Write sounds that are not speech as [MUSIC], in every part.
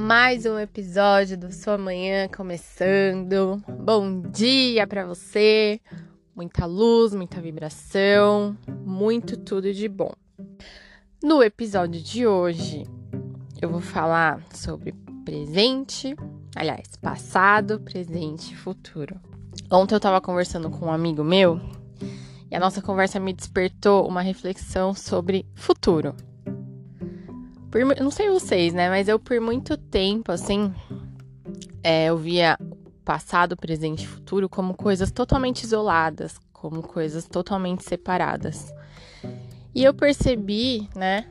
Mais um episódio do Sua Manhã começando. Bom dia para você. Muita luz, muita vibração, muito tudo de bom. No episódio de hoje, eu vou falar sobre presente, aliás, passado, presente e futuro. Ontem eu tava conversando com um amigo meu e a nossa conversa me despertou uma reflexão sobre futuro. Por, não sei vocês, né? Mas eu por muito tempo, assim, é, eu via passado, presente e futuro como coisas totalmente isoladas, como coisas totalmente separadas. E eu percebi, né,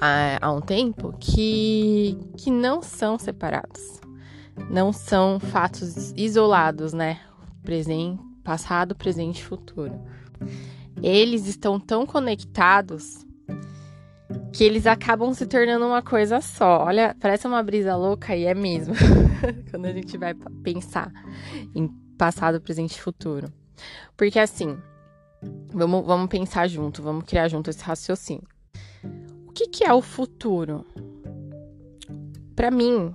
há, há um tempo, que, que não são separados. Não são fatos isolados, né? Presente, passado, presente e futuro. Eles estão tão conectados que eles acabam se tornando uma coisa só. Olha, parece uma brisa louca e é mesmo. [LAUGHS] Quando a gente vai pensar em passado, presente e futuro. Porque assim, vamos, vamos pensar junto, vamos criar junto esse raciocínio. O que, que é o futuro? Para mim,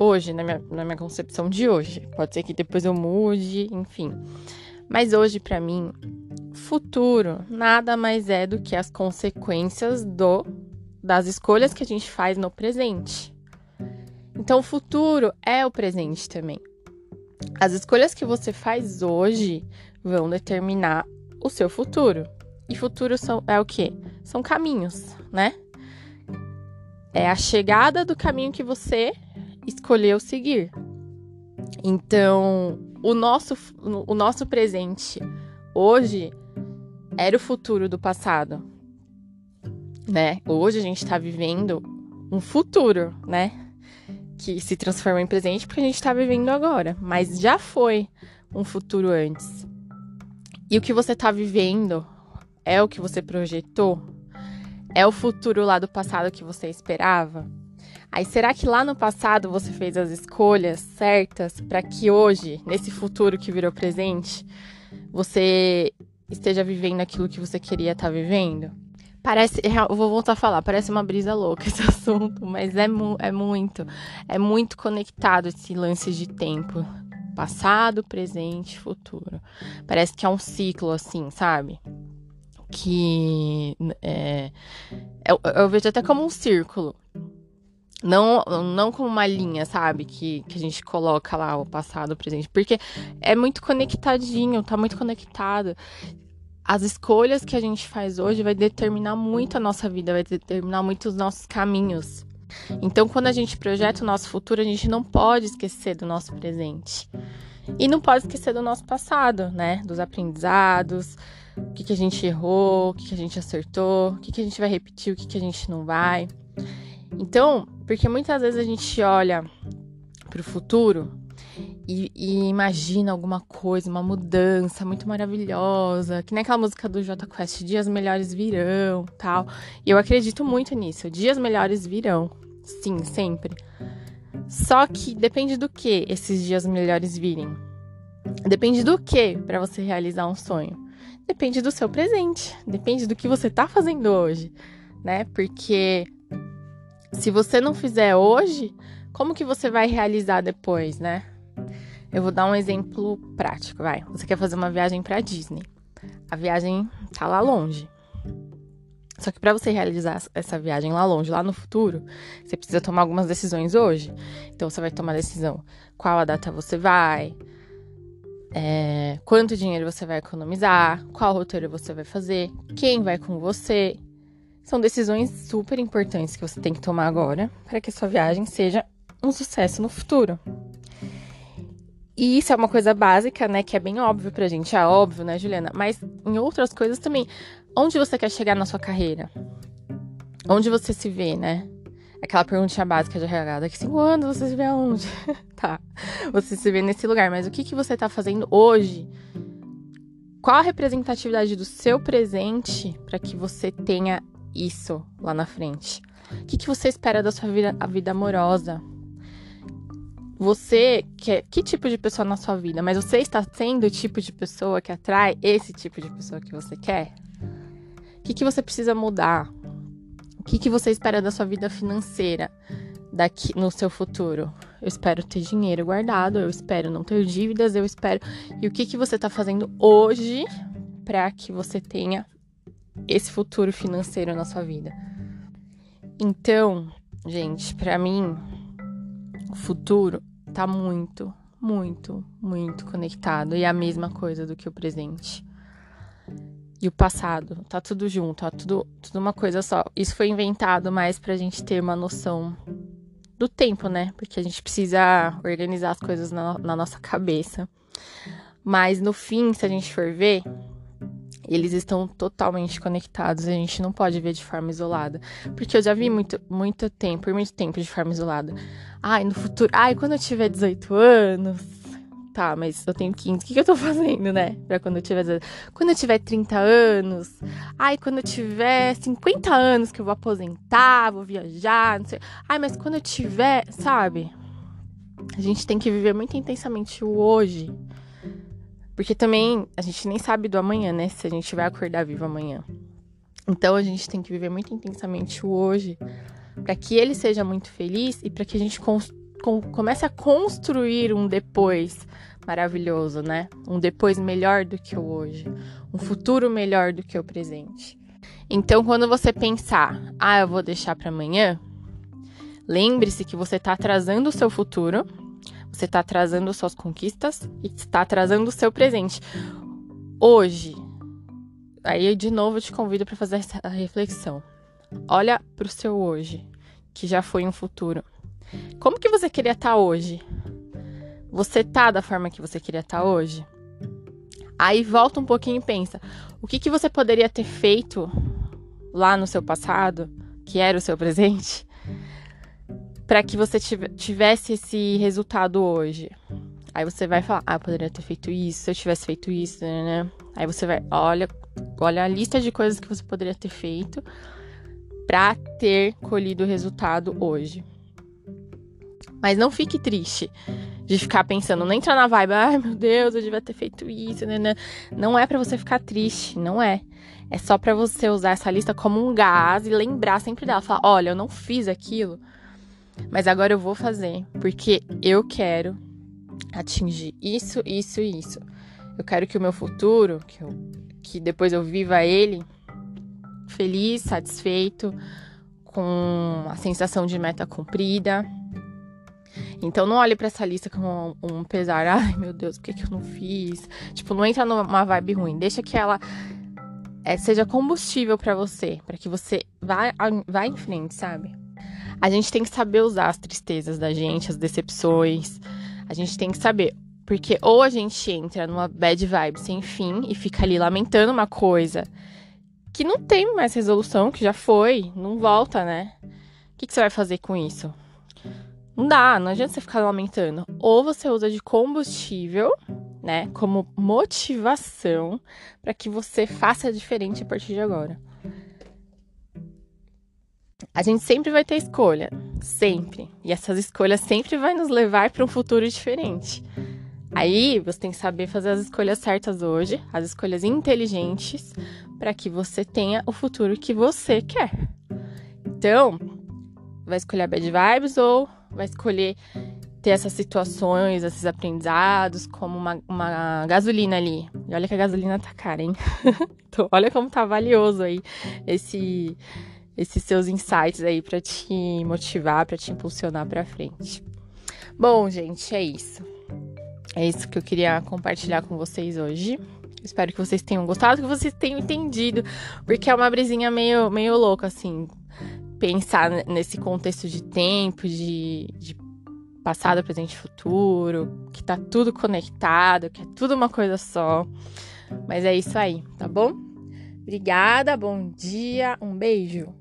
hoje, na minha, na minha concepção de hoje, pode ser que depois eu mude, enfim. Mas hoje, para mim, futuro nada mais é do que as consequências do das escolhas que a gente faz no presente. Então, o futuro é o presente também. As escolhas que você faz hoje vão determinar o seu futuro. E futuro são, é o quê? São caminhos, né? É a chegada do caminho que você escolheu seguir. Então, o nosso, o nosso presente hoje era o futuro do passado, né? Hoje a gente está vivendo um futuro, né? Que se transforma em presente porque a gente está vivendo agora, mas já foi um futuro antes. E o que você está vivendo é o que você projetou? É o futuro lá do passado que você esperava? Aí será que lá no passado você fez as escolhas certas para que hoje, nesse futuro que virou presente, você esteja vivendo aquilo que você queria estar tá vivendo? Parece, eu vou voltar a falar, parece uma brisa louca [LAUGHS] esse assunto, mas é, mu é muito, é muito conectado esse lance de tempo. Passado, presente, futuro. Parece que é um ciclo, assim, sabe? Que é, eu, eu vejo até como um círculo. Não, não como uma linha, sabe? Que, que a gente coloca lá o passado, o presente. Porque é muito conectadinho, tá muito conectado as escolhas que a gente faz hoje vai determinar muito a nossa vida, vai determinar muito os nossos caminhos. Então, quando a gente projeta o nosso futuro, a gente não pode esquecer do nosso presente. E não pode esquecer do nosso passado, né? Dos aprendizados, o que, que a gente errou, o que, que a gente acertou, o que, que a gente vai repetir, o que, que a gente não vai. Então, porque muitas vezes a gente olha para o futuro e, e, imagina alguma coisa, uma mudança muito maravilhosa, que nem aquela música do J Quest, dias melhores virão, tal. E eu acredito muito nisso, dias melhores virão. Sim, sempre. Só que depende do que esses dias melhores virem. Depende do que para você realizar um sonho. Depende do seu presente, depende do que você tá fazendo hoje, né? Porque se você não fizer hoje, como que você vai realizar depois, né? Eu vou dar um exemplo prático, vai. Você quer fazer uma viagem para Disney. A viagem tá lá longe. Só que para você realizar essa viagem lá longe, lá no futuro, você precisa tomar algumas decisões hoje. Então você vai tomar decisão qual a data você vai, é, quanto dinheiro você vai economizar, qual roteiro você vai fazer, quem vai com você. São decisões super importantes que você tem que tomar agora para que a sua viagem seja um sucesso no futuro. E isso é uma coisa básica, né? Que é bem óbvio pra gente. É óbvio, né, Juliana? Mas em outras coisas também. Onde você quer chegar na sua carreira? Onde você se vê, né? Aquela perguntinha básica de RH. Daqui cinco anos você se vê aonde? [LAUGHS] tá. Você se vê nesse lugar. Mas o que, que você tá fazendo hoje? Qual a representatividade do seu presente para que você tenha isso lá na frente? O que, que você espera da sua vida, vida amorosa? Você quer que tipo de pessoa na sua vida, mas você está sendo o tipo de pessoa que atrai esse tipo de pessoa que você quer? O que, que você precisa mudar? O que, que você espera da sua vida financeira? daqui no seu futuro? Eu espero ter dinheiro guardado, eu espero não ter dívidas, eu espero. E o que que você tá fazendo hoje para que você tenha esse futuro financeiro na sua vida? Então, gente, para mim, o futuro tá muito, muito, muito conectado e a mesma coisa do que o presente. E o passado, tá tudo junto, tá tudo, tudo uma coisa só. Isso foi inventado mais pra gente ter uma noção do tempo, né? Porque a gente precisa organizar as coisas na, na nossa cabeça. Mas no fim, se a gente for ver, eles estão totalmente conectados. A gente não pode ver de forma isolada. Porque eu já vi muito, muito tempo, por muito tempo de forma isolada. Ai, no futuro. Ai, quando eu tiver 18 anos. Tá, mas eu tenho 15. O que, que eu tô [LAUGHS] fazendo, né? Pra quando eu tiver. Quando eu tiver 30 anos. Ai, quando eu tiver 50 anos que eu vou aposentar, vou viajar, não sei. Ai, mas quando eu tiver. Sabe? A gente tem que viver muito intensamente o hoje. Porque também a gente nem sabe do amanhã, né? Se a gente vai acordar vivo amanhã. Então a gente tem que viver muito intensamente o hoje, para que ele seja muito feliz e para que a gente com, comece a construir um depois maravilhoso, né? Um depois melhor do que o hoje, um futuro melhor do que o presente. Então, quando você pensar, ah, eu vou deixar para amanhã, lembre-se que você está atrasando o seu futuro você está atrasando suas conquistas e está atrasando o seu presente. Hoje, aí de novo eu te convido para fazer essa reflexão. Olha para o seu hoje, que já foi um futuro. Como que você queria estar tá hoje? Você tá da forma que você queria estar tá hoje? Aí volta um pouquinho e pensa: o que, que você poderia ter feito lá no seu passado, que era o seu presente, para que você tivesse esse resultado hoje. Aí você vai falar, ah, poderia ter feito isso, se eu tivesse feito isso, né? Aí você vai, olha, olha a lista de coisas que você poderia ter feito para ter colhido o resultado hoje. Mas não fique triste de ficar pensando, não entra na vibe, ai meu Deus, eu devia ter feito isso, né? né. Não é para você ficar triste, não é. É só para você usar essa lista como um gás e lembrar sempre dela, falar, olha, eu não fiz aquilo mas agora eu vou fazer, porque eu quero atingir isso, isso e isso. Eu quero que o meu futuro, que, eu, que depois eu viva ele feliz, satisfeito, com a sensação de meta cumprida. Então não olhe para essa lista com um, pesar, ai meu Deus, por que, que eu não fiz? Tipo, não entra numa vibe ruim, deixa que ela é, seja combustível para você, para que você vá, vá em frente, sabe? A gente tem que saber usar as tristezas da gente, as decepções. A gente tem que saber. Porque ou a gente entra numa bad vibe sem fim e fica ali lamentando uma coisa que não tem mais resolução, que já foi, não volta, né? O que, que você vai fazer com isso? Não dá, não adianta você ficar lamentando. Ou você usa de combustível, né, como motivação para que você faça diferente a partir de agora. A gente sempre vai ter escolha, sempre. E essas escolhas sempre vai nos levar para um futuro diferente. Aí você tem que saber fazer as escolhas certas hoje, as escolhas inteligentes, para que você tenha o futuro que você quer. Então, vai escolher bad vibes ou vai escolher ter essas situações, esses aprendizados, como uma, uma gasolina ali. E olha que a gasolina tá cara, hein? [LAUGHS] então, olha como tá valioso aí esse esses seus insights aí para te motivar, para te impulsionar para frente. Bom, gente, é isso. É isso que eu queria compartilhar com vocês hoje. Espero que vocês tenham gostado, que vocês tenham entendido, porque é uma brisinha meio, meio louca, assim, pensar nesse contexto de tempo, de, de passado, presente e futuro, que tá tudo conectado, que é tudo uma coisa só. Mas é isso aí, tá bom? Obrigada, bom dia, um beijo.